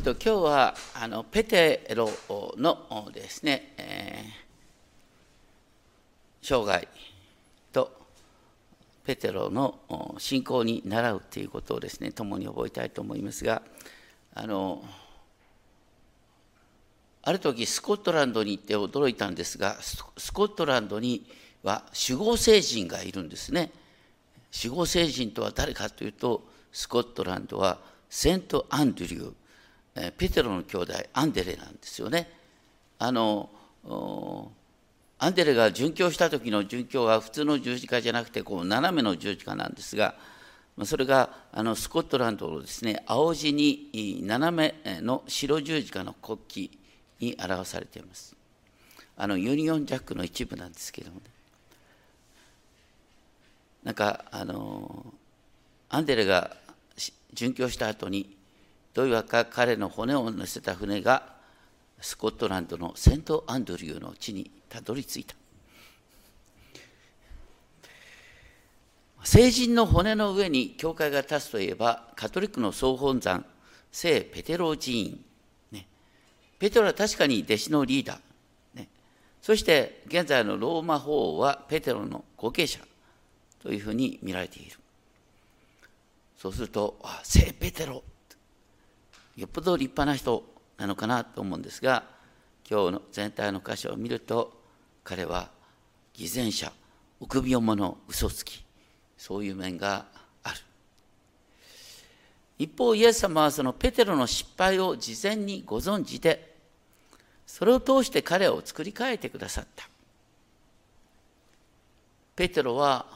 っと、今日はあのペテロのですね、えー、生涯とペテロの信仰に習うということをですね共に覚えたいと思いますがあのある時スコットランドに行って驚いたんですがスコットランドには守護聖人がいるんですね。守護聖人とは誰かというとスコットランドはセント・アンドリュー。ペテロの兄弟アンデレなんですよね。あのアンデレが殉教した時の殉教は普通の十字架じゃなくてこう斜めの十字架なんですがそれがあのスコットランドのですね青地に斜めの白十字架の国旗に表されています。あのユニオンジャックの一部なんですけどもね。なんかあのアンデレが殉教した後にどういうわか彼の骨を乗せた船がスコットランドのセント・アンドリューの地にたどり着いた。聖人の骨の上に教会が立つといえばカトリックの総本山聖ペテロ寺院、ね、ペテロは確かに弟子のリーダー、ね、そして現在のローマ法王はペテロの後継者。というふうに見られている。そうすると聖ペテロ。よっぽど立派な人なのかなと思うんですが今日の全体の箇所を見ると彼は偽善者臆病者嘘つきそういう面がある。一方イエス様はそのペテロの失敗を事前にご存知でそれを通して彼を作り変えてくださった。ペテロは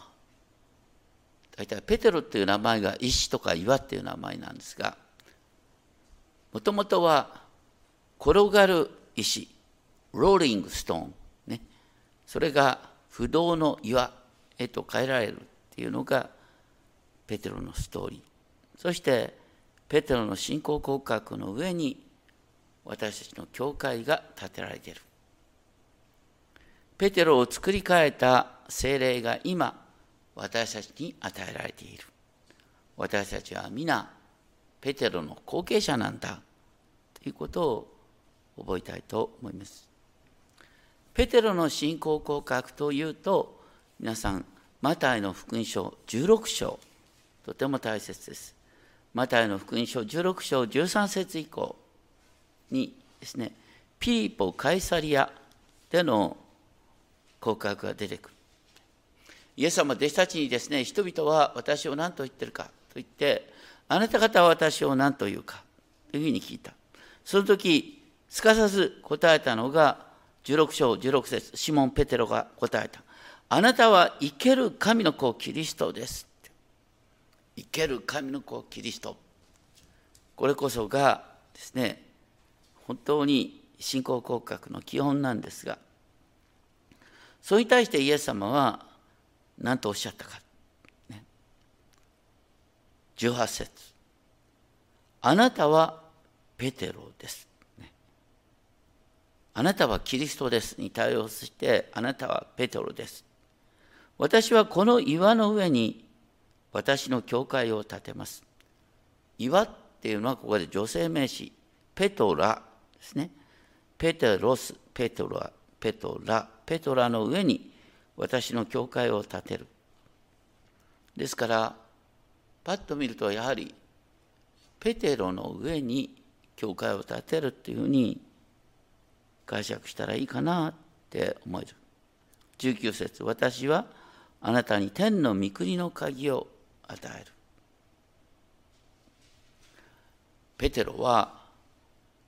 大体ペテロっていう名前が石とか岩っていう名前なんですがもともとは転がる石、ローリングストーン、ね、それが不動の岩へと変えられるっていうのがペテロのストーリー。そしてペテロの信仰告白の上に私たちの教会が建てられている。ペテロを作り変えた精霊が今私たちに与えられている。私たちは皆ペテロの後継者なんだということを覚えたいと思います。ペテロの信仰告白というと皆さんマタイの福音書16章とても大切です。マタイの福音書16章13節以降にですねピリポ・カイサリアでの告白が出てくる。イエス様弟子たちにですね人々は私を何と言ってるかと言ってあなた方は私を何と言うかというふうに聞いた。その時、すかさず答えたのが、16章16節シモン・ペテロが答えた。あなたは生ける神の子キリストです。生ける神の子キリスト。これこそがですね、本当に信仰告白の基本なんですが、それに対してイエス様は何とおっしゃったか。18節あなたはペテロです。あなたはキリストですに対応して、あなたはペテロです。私はこの岩の上に私の教会を建てます。岩っていうのはここで女性名詞、ペトラですね。ペテロス、ペトラ、ペトラ、ペトラの上に私の教会を建てる。ですから、パッと見るとやはりペテロの上に教会を建てるっていうふうに解釈したらいいかなって思える。19節私はあなたに天の御国の鍵を与える。ペテロは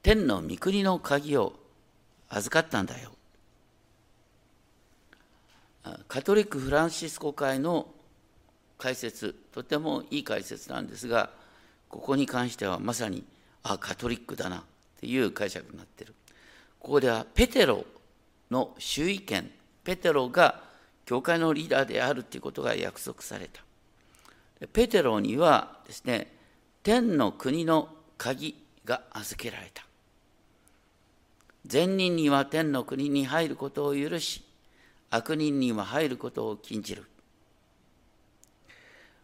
天の御国の鍵を預かったんだよ。カトリック・フランシスコ会の解説とてもいい解説なんですがここに関してはまさにあカトリックだなっていう解釈になってる。ここではペテロの周囲権ペテロが教会のリーダーであるということが約束された。ペテロにはですね天の国の鍵が預けられた。善人には天の国に入ることを許し悪人には入ることを禁じる。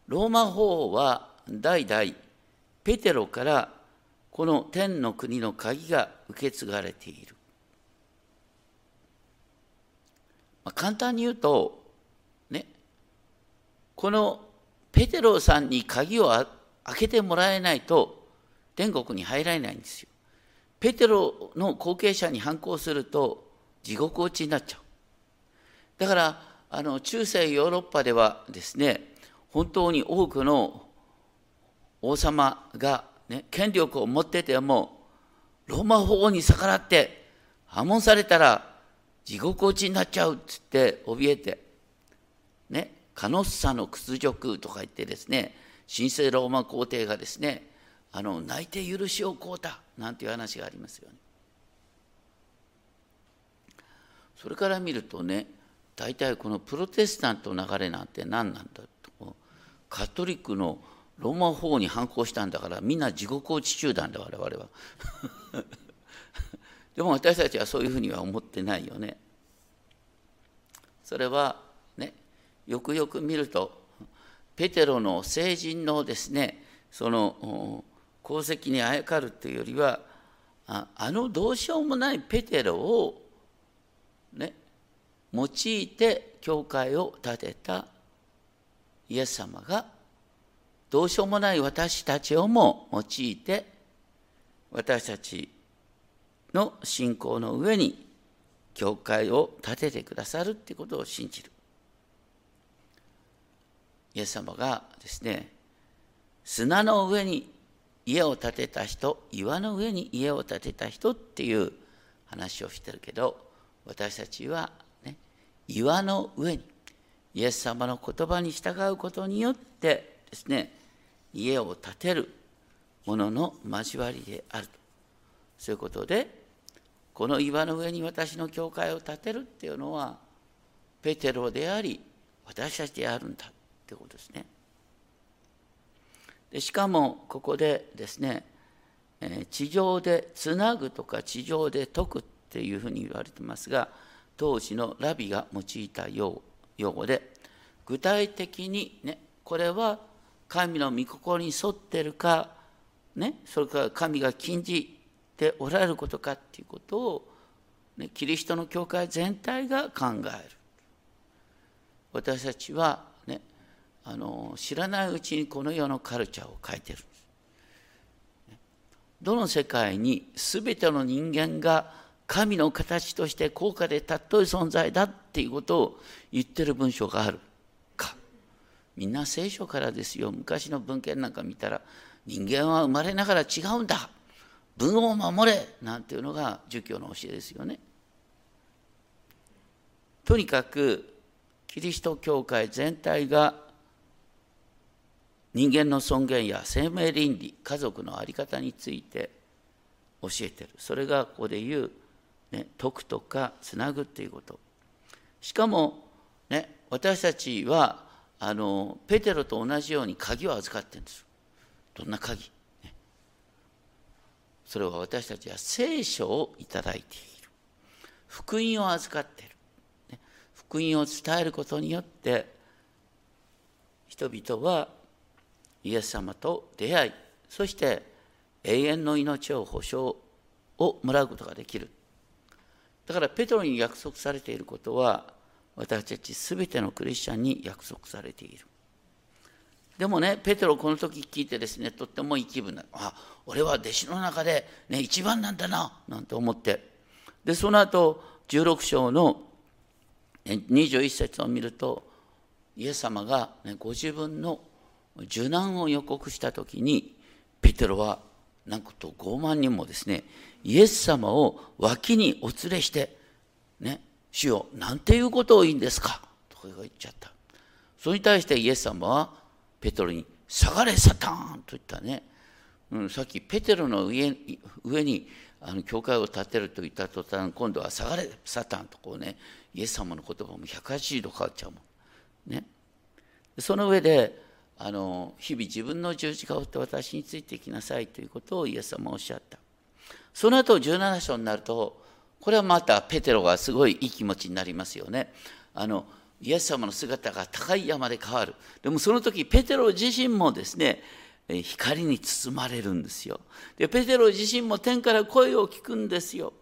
ローマ法王は代々ペテロからこの天の国の鍵が受け継がれている。まあ、簡単に言うと、ね、このペテロさんに鍵を開けてもらえないと天国に入られないんですよ。ペテロの後継者に反抗すると地獄落ちになっちゃう。だからあの中世ヨーロッパではですね本当に多くの王様が、ね、権力を持っててもローマ法王に逆らって破門されたら地獄落ちになっちゃうっつって怯えてねカノッサの屈辱とか言ってですね神聖ローマ皇帝がですねあの泣いて許しをこうたなんていう話がありますよね。それから見るとね大体このプロテスタントの流れなんて何なんだとカトリックのローマ法に反抗したんだからみんな地獄落ち中なんだ我々は。でも私たちはそういうふうには思ってないよね。それはねよくよく見るとペテロの成人のですねその功績にあやかるというよりはあのどうしようもないペテロをね用いて教会を建てたイエス様がどうしようもない私たちをも用いて私たちの信仰の上に教会を建ててくださるっていうことを信じる。イエス様がですね砂の上に家を建てた人岩の上に家を建てた人っていう話をしてるけど私たちは、ね、岩の上にイエス様の言葉に従うことによってですね家を建てるものの交わりであるとそういうことでこの岩の上に私の教会を建てるっていうのはペテロであり私たちであるんだってことですね。でしかもここでですね、地上でつなぐとか地上で解くっていうふうに言われてますが当時のラビが用いたよう用語で具体的にねこれは神の御心に沿ってるかねそれから神が禁じておられることかっていうことを、ね、キリストの教会全体が考える。私たちはねあの知らないうちにこの世のカルチャーを変えてる。どの世界に全ての人間が神の形として高価で尊い存在だっていうことを言ってる文章がある。か。みんな聖書からですよ。昔の文献なんか見たら人間は生まれながら違うんだ。文を守れ。なんていうのが儒教の教えですよね。とにかくキリスト教会全体が人間の尊厳や生命倫理家族の在り方について教えてる。それがここで言う、ね、解くとかつなぐっていうこと。しかも、ね、私たちはあのペテロと同じように鍵を預かってるんです。どんな鍵、ね、それは私たちは聖書をいただいている。福音を預かってる、ね、福音を伝えることによって人々はイエス様と出会いそして永遠の命を保証をもらうことができる。だからペトロに約束されていることは私たち全てのクリスチャンに約束されている。でもねペテロこの時聞いてですねとってもいい気分なあ俺は弟子の中で、ね、一番なんだななんて思って。でその後16章の21節を見るとイエス様が、ね、ご自分の受難を予告した時にペテロはなんと傲慢にもですねイエス様を脇にお連れしてね主よなんていうことを言うんですかとか言っちゃったそれに対してイエス様はペテロに「下がれサタン!」と言ったね、うん、さっきペテロの上上にあの教会を建てると言った途端今度は「下がれサタン!」とこうねイエス様の言葉も180度変わっちゃうもん。ね、その上であの日々自分の十字架を追って私についていきなさいということをイエス様はおっしゃったその後17章になるとこれはまたペテロがすごいいい気持ちになりますよねあのイエス様の姿が高い山で変わるでもその時ペテロ自身もですね光に包まれるんですよ。で、ペテロ自身も天から声を聞くんですよ。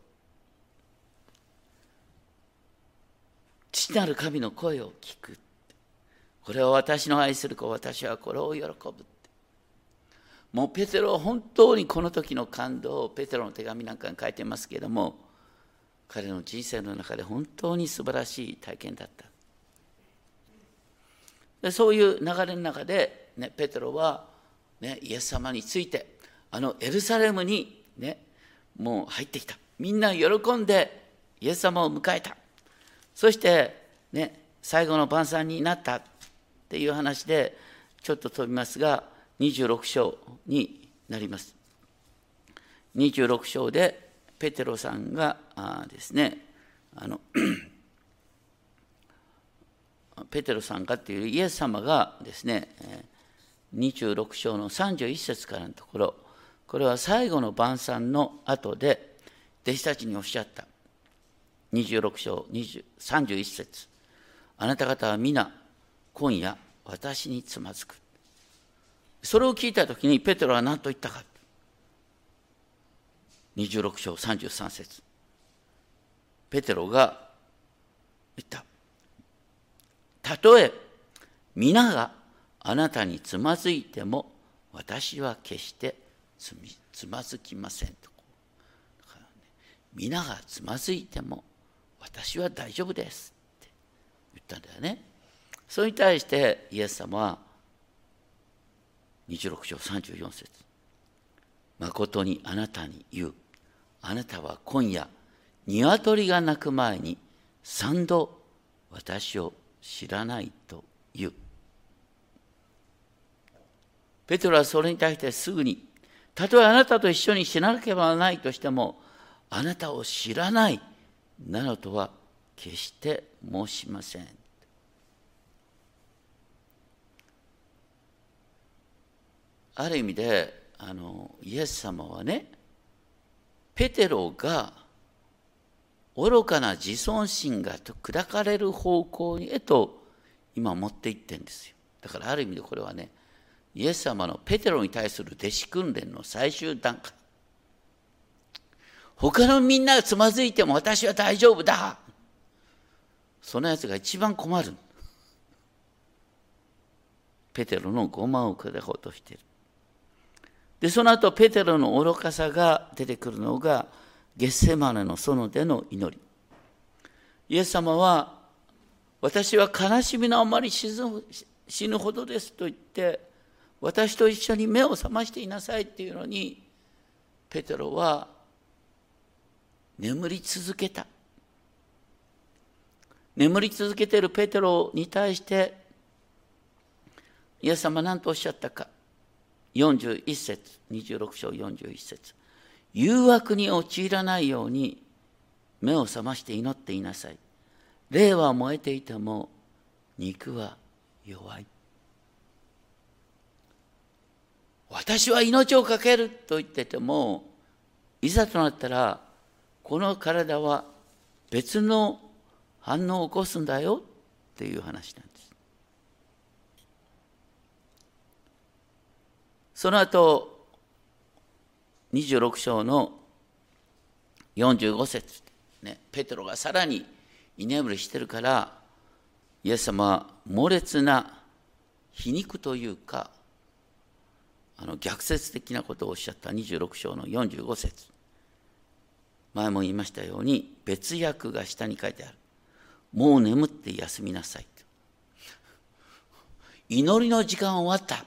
父なる神の声を聞く。これは私の愛する子、私はこれを喜ぶ。もうペテロは本当にこの時の感動をペテロの手紙なんかに書いてますけれども、彼の人生の中で本当に素晴らしい体験だった。でそういう流れの中で、ね、ペテロは、ね、イエス様についてあのエルサレムに、ね、もう入ってきたみんな喜んでイエス様を迎えたそして、ね、最後の晩餐になったっていう話でちょっと飛びますが26章になります。26章でペテロさんがですねあの ペテロさんがっていうイエス様がですね26章の31節からのところこれは最後の晩餐の後で弟子たちにおっしゃった。26章31節。あなた方は皆今夜私につまずく。それを聞いた時にペテロは何と言ったか26章33節ペテロが言ったたとえ皆があなたにつまずいても私は決してつまずきませんと。皆がつまずいても私は大丈夫ですって言ったんだよね。それに対してイエス様は26章34節誠にあなたに言う。あなたは今夜、鶏が鳴く前に三度私を知らないと言う。ペトロはそれに対してすぐに、たとえあなたと一緒に死ななければならないとしても、あなたを知らないなどとは決して申しません。ある意味であのイエス様はねペテロが愚かな自尊心が砕かれる方向へと今持っていってんですよ。だからある意味でこれはねイエス様のペテロに対する弟子訓練の最終段階。他のみんながつまずいても私は大丈夫だ。そのやつが一番困る。ペテロのごまを砕こうとしている。で、その後、ペテロの愚かさが出てくるのが、ゲッセマネの園での祈り。イエス様は、私は悲しみのあまり死ぬほどですと言って、私と一緒に目を覚ましていなさいっていうのに、ペテロは眠り続けた。眠り続けているペテロに対して、イエス様は何とおっしゃったか。41節26章41節。誘惑に陥らないように目を覚まして祈っていなさい。霊は燃えていても肉は弱い。私は命を懸けると言っててもいざとなったらこの体は別の反応を起こすんだよっていう話なんです。その後26章の45節ね、ペテロがさらに居眠りしてるからイエス様は猛烈な皮肉というかあの逆説的なことをおっしゃった26章の45節。前も言いましたように別訳が下に書いてある。もう眠って休みなさい祈りの時間終わった。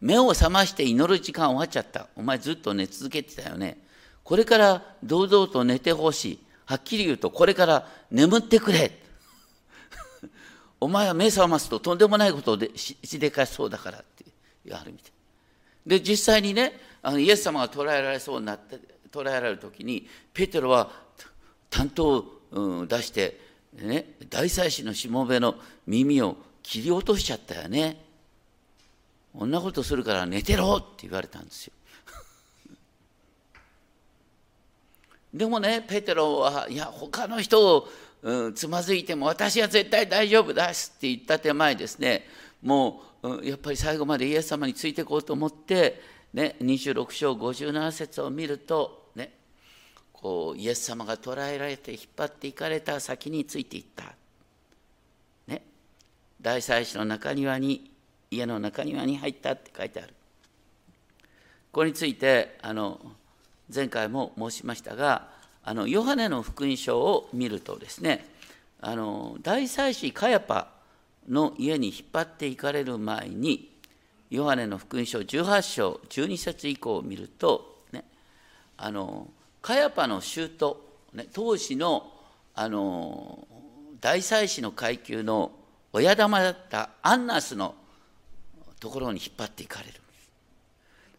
目を覚まして祈る時間終わっちゃった。お前ずっと寝続けてたよね。これから堂々と寝てほしい。はっきり言うと、これから眠ってくれ。お前は目覚ますととんでもないことでしでかしそうだからって言われるみて。で、実際にね、あのイエス様が捕らえられそうになって、捕らえられる時に、ペテロは担当を、うん、出して、ね、大祭司のしもべの耳を切り落としちゃったよね。こんなことするから寝てろって言われたんですよ。でもね、ペテロは、いや、他の人を、うん、つまずいても私は絶対大丈夫ですって言った手前ですね、もうやっぱり最後までイエス様についていこうと思って、ね、26章57節を見ると、ね、こうイエス様が捕らえられて引っ張っていかれた先についていった。ね、大祭司の中庭に家の中庭に入ったって書いてある。これについてあの前回も申しましたがあのヨハネの福音書を見るとですねあの大祭司カヤパの家に引っ張っていかれる前にヨハネの福音書18章12節以降を見ると、ね、あのカヤパの舅、ね、当時のあの大祭司の階級の親玉だったアンナスのところに引っ張っていかれる。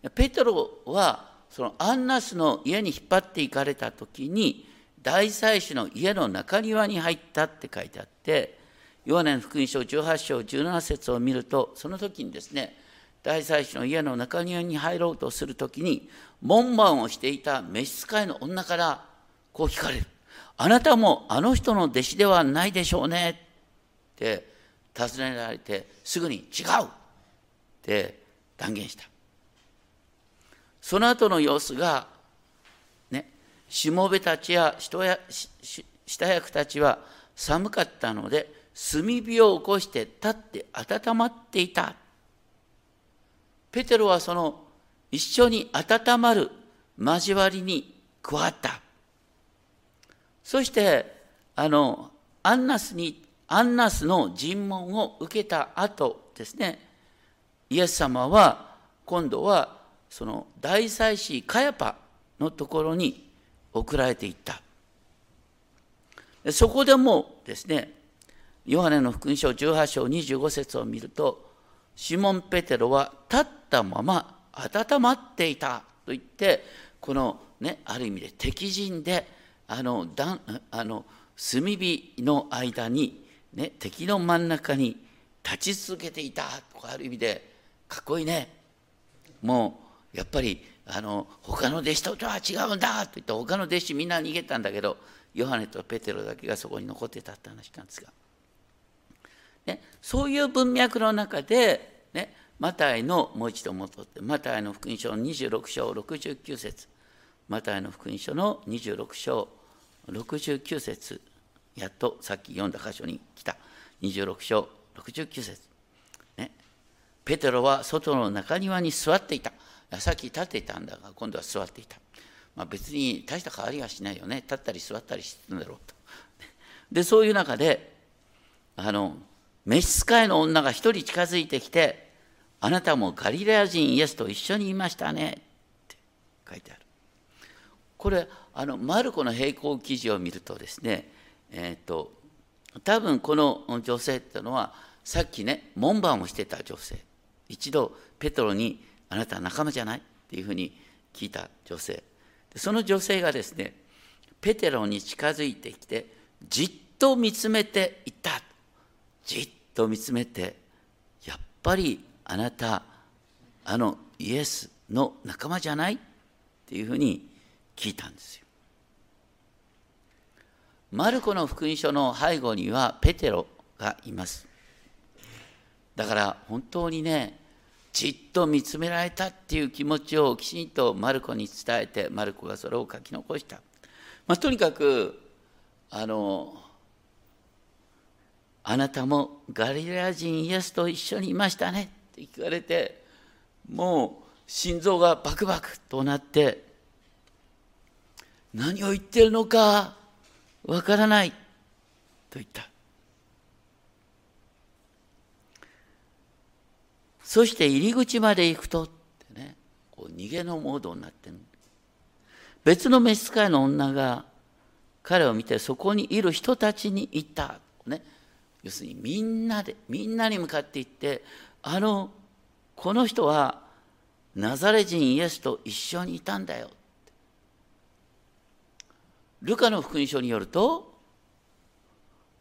ペトロはそのアンナスの家に引っ張っていかれた時に大祭司の家の中庭に入ったって書いてあってヨハネの福音書18章17節を見るとその時にですね大祭司の家の中庭に入ろうとする時に門番をしていた召使いの女からこう聞かれる「あなたもあの人の弟子ではないでしょうね」って尋ねられてすぐに「違う!」って断言した。その後の様子がねしもべたちや下役たちは寒かったので炭火を起こして立って温まっていた。ペテロはその一緒に温まる交わりに加わった。そしてあのアンナスにアンナスの尋問を受けた後ですねイエス様は今度はその大祭司カヤパのところに送られていった。そこでもですねヨハネの福音書18章25節を見るとシモン・ペテロは立ったまま温まっていた。と言ってこのねある意味で敵陣であのだあの炭火の間に、ね、敵の真ん中に立ち続けていたとかある意味でかっこいいね。もうやっぱりあの他の弟子とは違うんだと言って他の弟子みんな逃げたんだけどヨハネとペテロだけがそこに残ってたって話なんですが。ね、そういう文脈の中で、ね、マタイのもう一度戻ってマタイの福音書の26章69節。マタイの福音書の26章69節。やっとさっき読んだ箇所に来た。26章69節。ペテロは外の中庭に座っていた。さっき立っていたんだが今度は座っていた、まあ、別に大した変わりはしないよね。立ったり座ったりしてるんだろうと。でそういう中であの召使いの女が一人近づいてきて、あなたもガリラヤ人イエスと一緒にいましたね。って書いてある。これ、あのマルコの並行記事を見るとですね、えっ、ー、と、多分この女性っていうのは、さっきね、門番をしてた女性。一度、ペトロに、あなたは仲間じゃない？っていうふうに聞いた女性。その女性がですね、ペテロに近づいてきて、じっと見つめていた。じっと見つめてやっぱりあなたあのイエスの仲間じゃない？っていうふうに聞いたんですよ。マルコの福音書の背後にはペテロがいます。だから本当にねじっと見つめられたっていう気持ちをきちんとマルコに伝えてマルコがそれを書き残した。まあ、とにかくあのあなたもガリラ人イエスと一緒にいましたねって聞かれてもう心臓がバクバクとなって何を言ってるのかわからないと言ったそして入り口まで行くとってねこう逃げのモードになってる別の召使いの女が彼を見てそこにいる人たちに言った。ね。要するにみんなでみんなに向かっていってあのこの人はナザレ人イエスと一緒にいたんだよ。ルカの福音書によると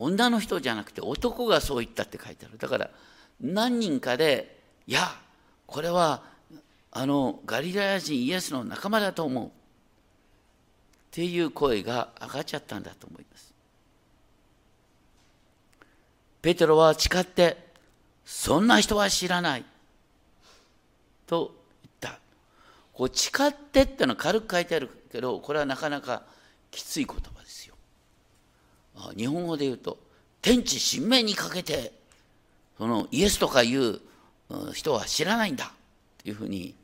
女の人じゃなくて男がそう言ったって書いてある。だから何人かでいやこれはあのガリラヤ人イエスの仲間だと思うっていう声が上がっちゃったんだと思いますペテロは誓ってそんな人は知らない。と言った。こう誓ってってのは軽く書いてあるけど、これはなかなかきつい言葉ですよ。日本語で言うと、天地神明にかけて、そのイエスとかいう人は知らないんだっていうふうに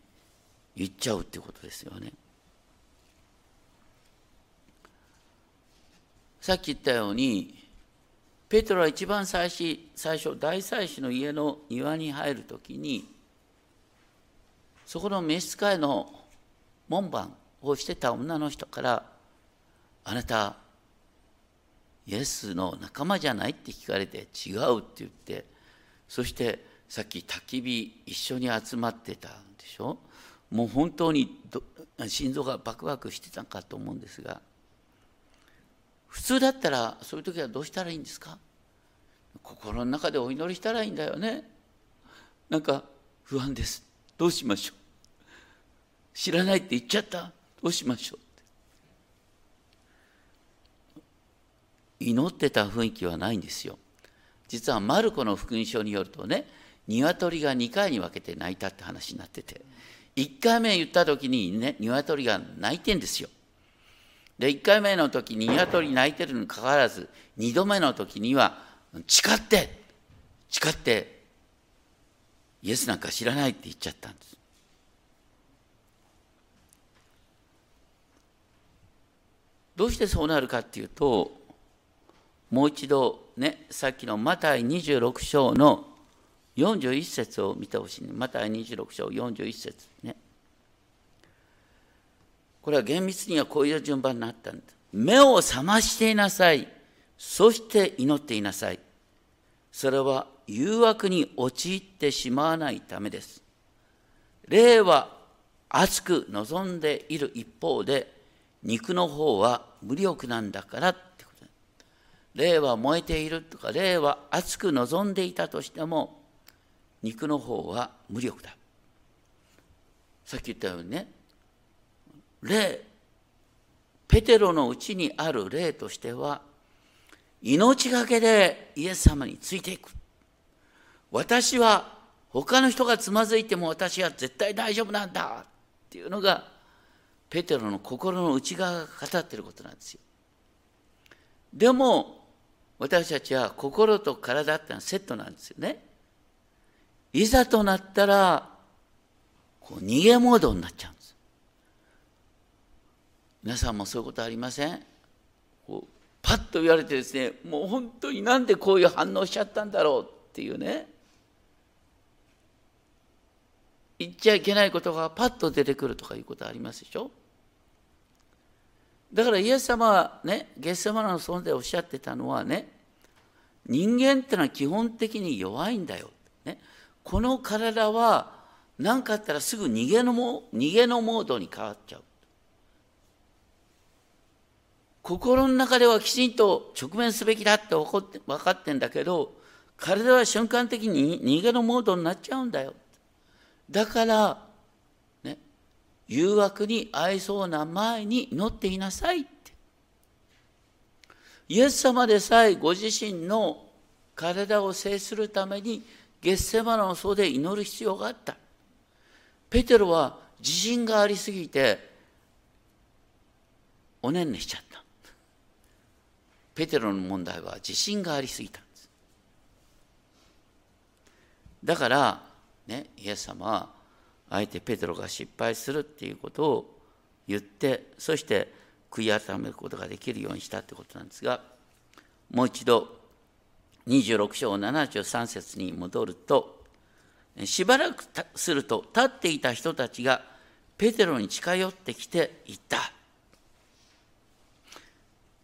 言っちゃうっていうことですよね。さっき言ったようにペトロは一番最初最初大祭司の家の庭に入るときにそこの召使いの門番をしてた女の人から「あなたイエスの仲間じゃない?」って聞かれて「違う」って言ってそしてさっき焚き火一緒に集まってたんでしょ？もう本当に心臓がバクバクしてたかと思うんですが普通だったらそういう時はどうしたらいいんですか？心の中でお祈りしたらいいんだよね。なんか不安です。どうしましょう？知らないって言っちゃった？どうしましょう？祈ってた雰囲気はないんですよ。実はマルコの福音書によるとね鶏が2回に分けて泣いたって話になってて。1回目言った時にね鶏が泣いてんですよ。で1回目の時に鶏泣いてるにかかわらず2度目の時には誓って誓ってイエスなんか知らないって言っちゃったんです。どうしてそうなるかっていうともう一度ねさっきのマタイ26章の41節を見てほしい、ね、マタイ26章41節ねこれは厳密にはこういう順番になったんです。目を覚ましていなさい。そして祈っていなさい。それは誘惑に陥ってしまわないためです。霊は熱く望んでいる一方で、肉の方は無力なんだからってこと。霊は燃えているとか、霊は熱く望んでいたとしても、肉の方は無力だ。さっき言ったようにね、霊ペテロのうちにある霊としては命がけでイエス様についていく。私は他の人がつまずいても私は絶対大丈夫なんだっていうのがペテロの心の内側が語っていることなんですよ。でも私たちは心と体ってのはセットなんですよね。いざとなったらこう逃げモードになっちゃうんです。皆さんもそういうことありません？こうパッと言われてですねもう本当になんでこういう反応しちゃったんだろうっていうね。言っちゃいけないことがパッと出てくるとかいうことありますでしょ？だからイエス様はねゲッセマナの存在をおっしゃってたのはね人間ってのは基本的に弱いんだよ、ね、この体は何かあったらすぐ逃げのも逃げのモードに変わっちゃう。心の中ではきちんと直面すべきだって分かってんだけど体は瞬間的に逃げのモードになっちゃうんだよ。だからね誘惑に合いそうな前に乗っていなさいって。イエス様でさえご自身の体を制するためにゲッセマの層で祈る必要があった。ペテロは自信がありすぎておねんねしちゃった。ペテロの問題は自信がありすぎたんです。だからねイエス様はあえてペテロが失敗するっていうことを言ってそして悔い改めることができるようにしたってことなんですがもう一度26章73節に戻るとしばらくすると立っていた人たちがペテロに近寄ってきて言った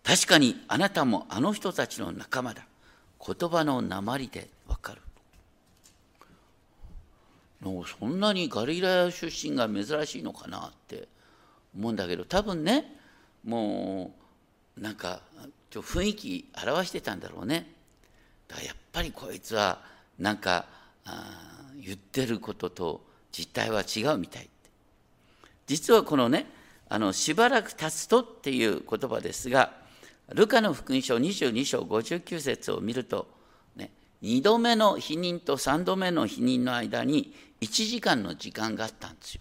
確かにあなたもあの人たちの仲間だ。言葉の鉛でわかる。そんなにガリラヤ出身が珍しいのかなって思うんだけど多分ねもうなんかちょ雰囲気表してたんだろうねだからやっぱりこいつはなんか言ってることと実態は違うみたい実はこのねあのしばらく経つとっていう言葉ですがルカの福音書22章59節を見ると、ね、2度目の否認と3度目の否認の間に1時間の時間があったんですよ。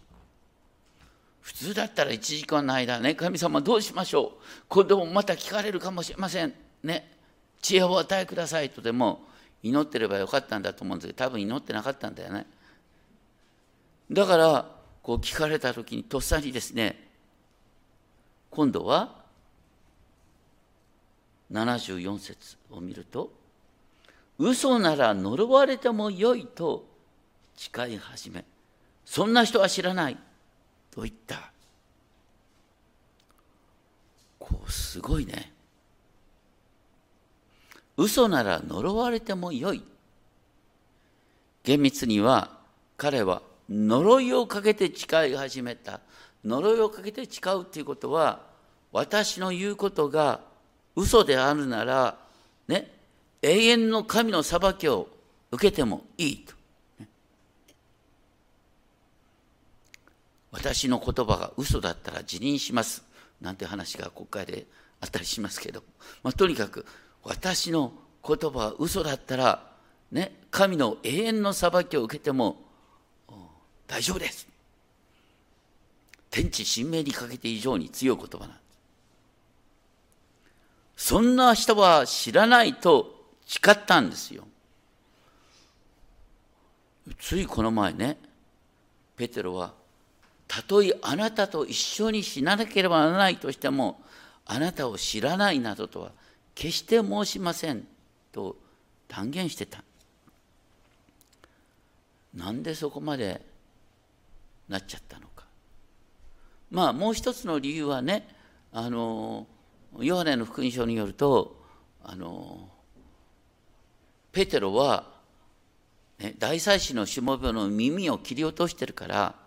普通だったら1時間の間ね、神様どうしましょう今度もまた聞かれるかもしれません。ね。知恵を与えくださいとでも祈ってればよかったんだと思うんですけど、多分祈ってなかったんだよね。だから、こう聞かれた時にとっさにですね、今度は74節を見ると、嘘なら呪われてもよいと誓い始め、そんな人は知らない。と言った。こう、すごいね。嘘なら呪われてもよい。厳密には彼は呪いをかけて誓い始めた。呪いをかけて誓うということは、私の言うことが嘘であるなら、ね、永遠の神の裁きを受けてもいいと。私の言葉が嘘だったら辞任しますなんて話が国会であったりしますけど、まあ、とにかく私の言葉は嘘だったら、ね、神の永遠の裁きを受けても大丈夫です。天地神明にかけて以上に強い言葉なんです。そんな人は知らないと誓ったんですよ。ついこの前ね、ペテロはたとえあなたと一緒に死ななければならないとしてもあなたを知らないなどとは決して申しませんと断言してた。なんでそこまでなっちゃったのか。まあもう一つの理由はねあのヨハネの福音書によるとあのペテロは、ね、大祭司のしもべの耳を切り落としてるから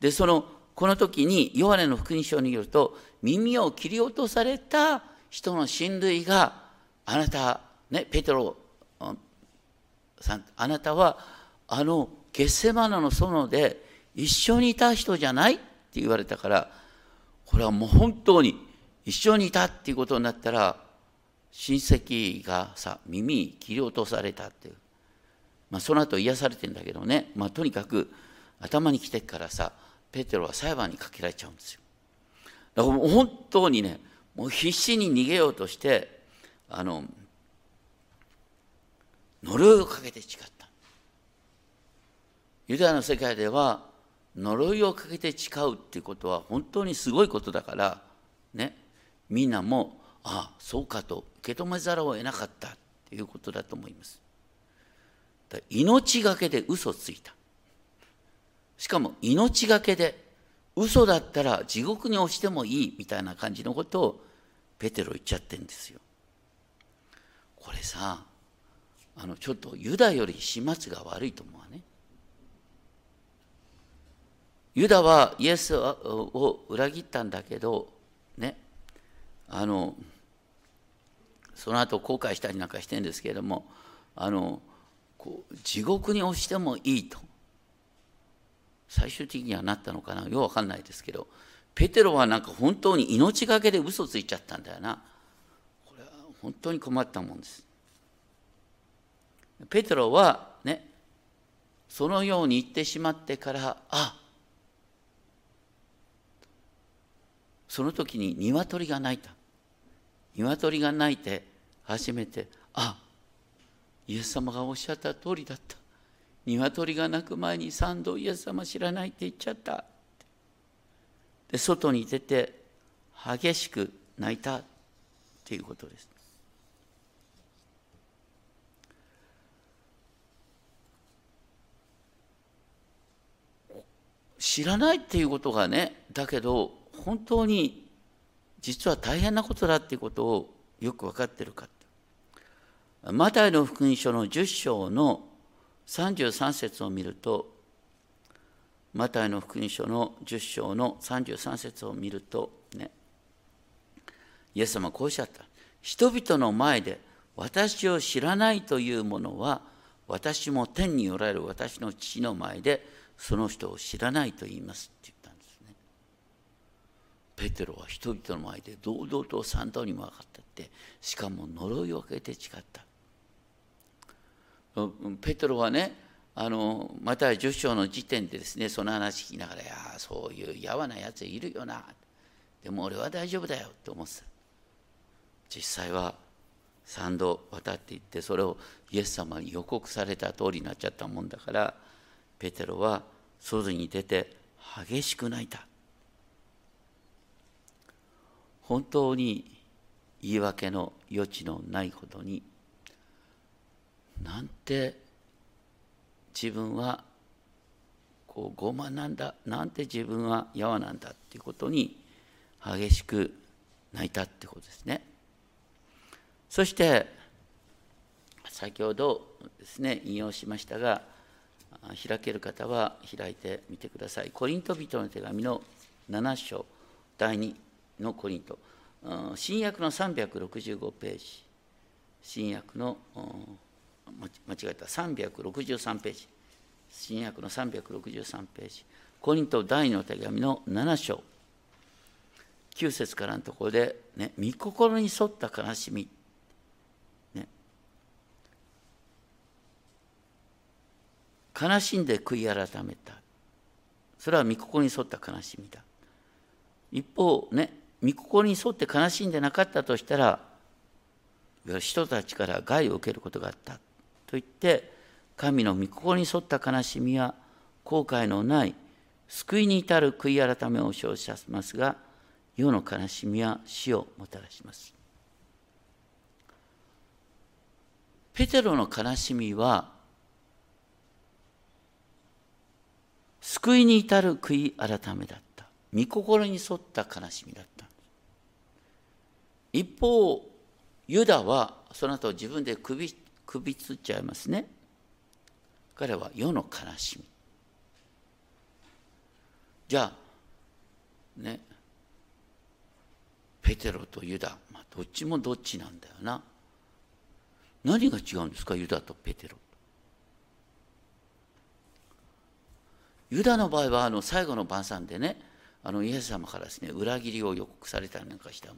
で、その、この時に、ヨハネの福音書によると、耳を切り落とされた人の親類が、あなた、ね、ペテロさん、あなたは、あの、ゲッセマナの園で一緒にいた人じゃない？って言われたから、これはもう本当に一緒にいたっていうことになったら、親戚がさ、耳切り落とされたっていう。まあ、その後癒されてんだけどね、まあ、とにかく頭に来てからさ、ペテロは裁判にかけられちゃうんですよ。だからもう本当にね、もう必死に逃げようとして、あの、呪いをかけて誓った。ユダヤの世界では、呪いをかけて誓うっていうことは本当にすごいことだから、ね、みんなも、ああ、そうかと受け止めざるを得なかったっていうことだと思います。命がけで嘘ついた。しかも命がけで嘘だったら地獄に落ちてもいいみたいな感じのことをペテロ言っちゃってんですよ。これさあのちょっとユダより始末が悪いと思うわね。ユダはイエスを裏切ったんだけどねあのその後後悔したりなんかしてるんですけれどもあのこう地獄に落ちてもいいと最終的にはなったのかな？ようわかんないですけどペテロはなんか本当に命がけで嘘ついちゃったんだよな。これは本当に困ったもんです。ペテロはねそのように言ってしまってからあその時に鶏が鳴いた。鶏が鳴いて初めてあイエス様がおっしゃった通りだった。鶏が鳴く前に三度イエス様知らないって言っちゃった。で外に出て激しく泣いたっていうことです。知らないっていうことがねだけど本当に実は大変なことだっていうことをよく分かってるかマタイの福音書の10章の33節を見るとマタイの福音書の10章の33節を見るとねイエス様はこうおっしゃった。人々の前で私を知らないというものは私も天におられる私の父の前でその人を知らないと言いますって言ったんですね。ペテロは人々の前で堂々と三度にも分かったってしかも呪いをかけて誓った。ペトロはねあのまた10章の時点でですねその話聞きながら「いやそういうやわなやついるよな」でも俺は大丈夫だよって思ってた。実際は3度渡っていってそれをイエス様に予告された通りになっちゃったもんだからペテロは外に出て激しく泣いた。本当に言い訳の余地のないほどになんて自分はこう傲慢なんだなんて自分はやわなんだっていうことに激しく泣いたってことですね。そして先ほどですね引用しましたが開ける方は開いてみてください。コリント人の手紙の7章第2のコリント。新約の365ページ。新約の365ページ間違えた。363ページ。新約の363ページ。コリント第2の手紙の7章。9節からのところで、ね、御心に沿った悲しみ、ね、悲しんで悔い改めた。それは御心に沿った悲しみだ。一方ね御心に沿って悲しんでなかったとしたら人たちから害を受けることがあった。と言って神の御心に沿った悲しみは後悔のない救いに至る悔い改めを生じさせますが世の悲しみは死をもたらします。ペテロの悲しみは救いに至る悔い改めだった。御心に沿った悲しみだった。一方ユダはその後自分で首首つっちゃいますね。彼は世の悲しみ。じゃあねペテロとユダ、まあ、どっちもどっちなんだよな。何が違うんですかユダとペテロ。ユダの場合はあの最後の晩餐でねあのイエス様からですね裏切りを予告されたりなんかしたも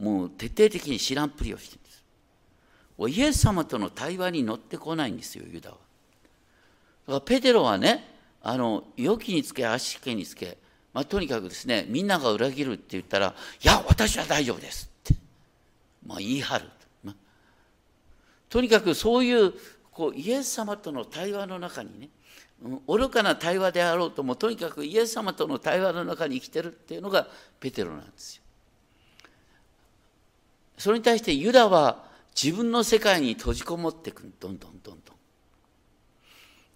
もう徹底的に知らんぷりをしてるんですイエス様との対話に乗ってこないんですよユダは。だからペテロはねあの良きにつけ足けにつけまあ、とにかくですねみんなが裏切るって言ったら「いや私は大丈夫です」って、まあ、言い張る、まあ、とにかくそういうこうイエス様との対話の中にね愚かな対話であろうともとにかくイエス様との対話の中に生きてるっていうのがペテロなんですよ。それに対してユダは自分の世界に閉じこもっていくどんどんどんどん。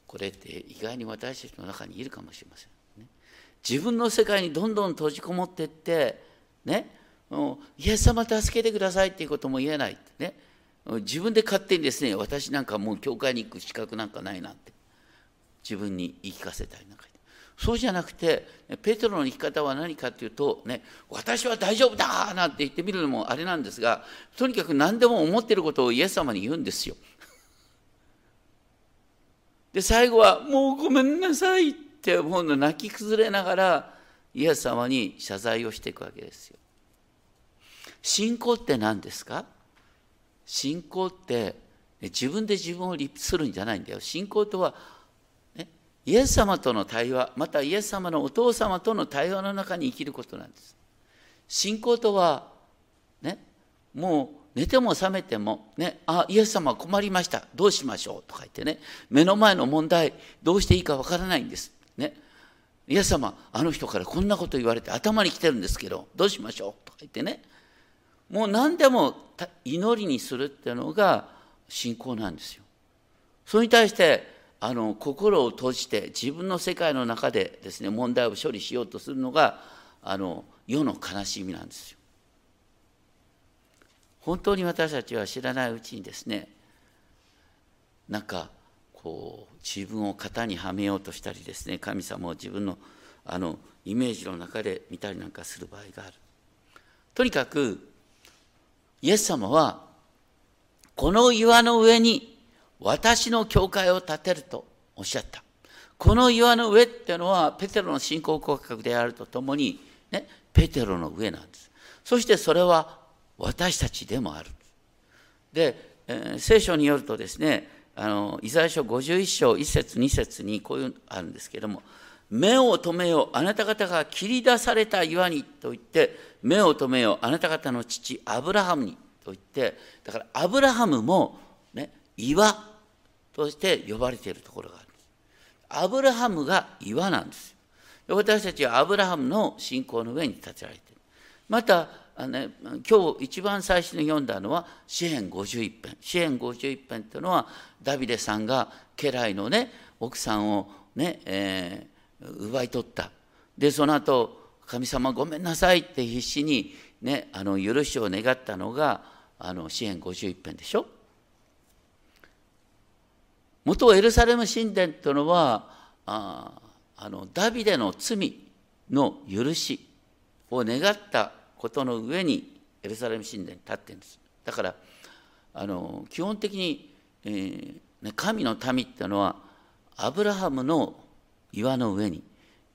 これって意外に私たちの中にいるかもしれません。自分の世界にどんどん閉じこもっていってね。イエス様助けてくださいっていうことも言えないって。ね。自分で勝手にですね私なんかもう教会に行く資格なんかないなんて。自分に言い聞かせたりなんかそうじゃなくてペテロの生き方は何かっていうとね私は大丈夫だなんて言ってみるのもあれなんですがとにかく何でも思ってることをイエス様に言うんですよ。で最後は「もうごめんなさい」ってもうの泣き崩れながらイエス様に謝罪をしていくわけですよ。信仰って何ですか？信仰って自分で自分を立するんじゃないんだよ。信仰とは、イエス様との対話、またイエス様のお父様との対話の中に生きることなんです。信仰とは、ね、もう寝ても覚めても、ね、あ、イエス様困りました。どうしましょうとか言ってね、目の前の問題、どうしていいかわからないんです。ね。イエス様、あの人からこんなこと言われて頭に来てるんですけど、どうしましょうとか言ってね。もう何でも祈りにするっていうのが信仰なんですよ。それに対してあの心を閉じて自分の世界の中でですね問題を処理しようとするのがあの世の悲しみなんですよ。本当に私たちは知らないうちにですねなんかこう自分を型にはめようとしたりですね神様を自分のあのイメージの中で見たりなんかする場合がある。とにかくイエス様はこの岩の上に私の教会を建てるとおっしゃった。この岩の上っていうのはペテロの信仰告白であるとともに、ね、ペテロの上なんです。そしてそれは私たちでもある。で、えー、聖書によるとですね、あのイザヤ書51章1節2節にこういうのあるんですけれども目を留めよあなた方が切り出された岩にと言って目を留めよあなた方の父アブラハムにと言ってだからアブラハムも、ね、岩として呼ばれているところがある。アブラハムが岩なんです私たちはアブラハムの信仰の上に立てられている。またあの、今日一番最初に読んだのは詩編51編。詩編51編というのはダビデさんが家来のね奥さんをね、えー、奪い取った。でその後神様ごめんなさいって必死に、ね、あの許しを願ったのがあの詩編51編でしょ。元エルサレム神殿というのはああのダビデの罪の許しを願ったことの上にエルサレム神殿に立ってるんです。だからあの基本的に、えー、神の民っていうのはアブラハムの岩の上に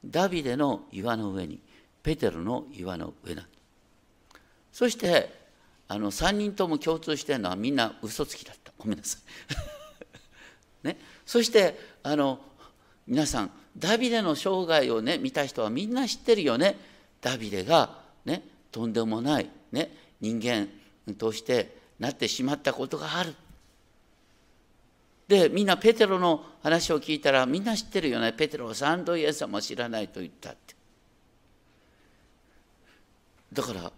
ダビデの岩の上にペテロの岩の上だ。そしてあの3人とも共通してるのはみんな嘘つきだった。ごめんなさい、ね、そしてあの皆さんダビデの生涯をね見た人はみんな知ってるよね。ダビデがねとんでもない、ね、人間としてなってしまったことがある。でみんなペテロの話を聞いたらみんな知ってるよね。ペテロは三度イエス様知らないと言ったって。だから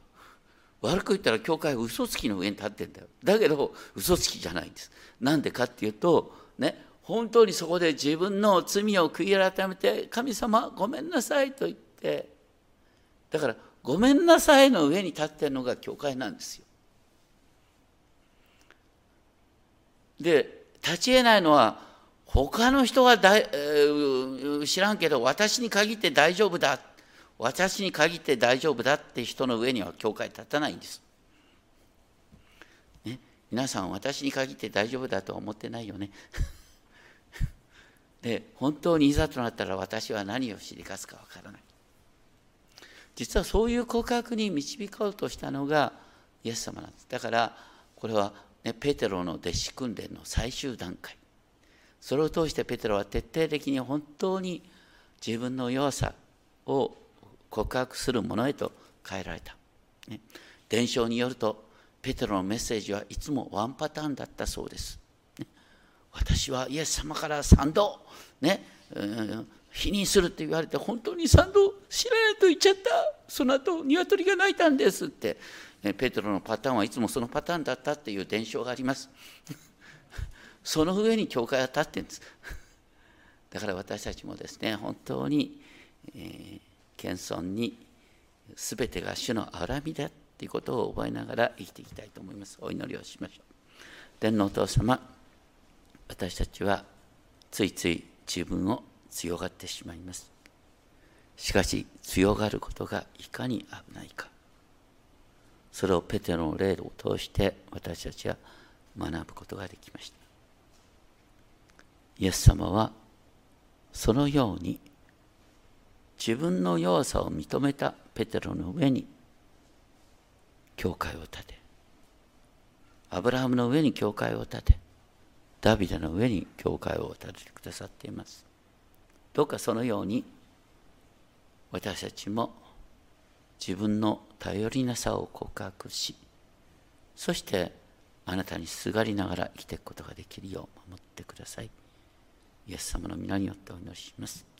悪く言ったら教会は嘘つきの上に立ってんだよ。だけど嘘つきじゃないんです。なんでかっていうとね本当にそこで自分の罪を悔い改めて神様ごめんなさいと言ってだからごめんなさいの上に立ってるのが教会なんですよで立ち得ないのは他の人はだ、えー、知らんけど私に限って大丈夫だ私に限って大丈夫だって人の上には教会立たないんです。皆さん私に限って大丈夫だとは思ってないよね。で本当にいざとなったら私は何をしでかすかわからない。実はそういう告白に導こうとしたのがイエス様なんです。だからこれはね、ペテロの弟子訓練の最終段階それを通してペテロは徹底的に本当に自分の弱さを告白するものへと変えられた、ね、伝承によるとペテロのメッセージはいつもワンパターンだったそうです、私はイエス様から賛同、ね、否認するって言われて本当に賛同知らないと言っちゃった。その後鶏が鳴いたんですって。ペテロのパターンはいつもそのパターンだったっていう伝承があります。その上に教会は立ってんです。だから私たちもですね本当に、えー、謙遜に全てが主の荒みだっていうことを覚えながら生きていきたいと思います。お祈りをしましょう。天皇お父様私たちはついつい自分を強がってしまいます。しかし強がることがいかに危ないか。それをペテロの霊を通して私たちは学ぶことができました。イエス様はそのように自分の弱さを認めたペテロの上に教会を建て。アブラハムの上に教会を建て。ダビデの上に教会を建ててくださっています。どうかそのように私たちも自分の頼りなさを告白しそしてあなたにすがりながら生きていくことができるよう守ってください。イエス様の皆によってお祈りします。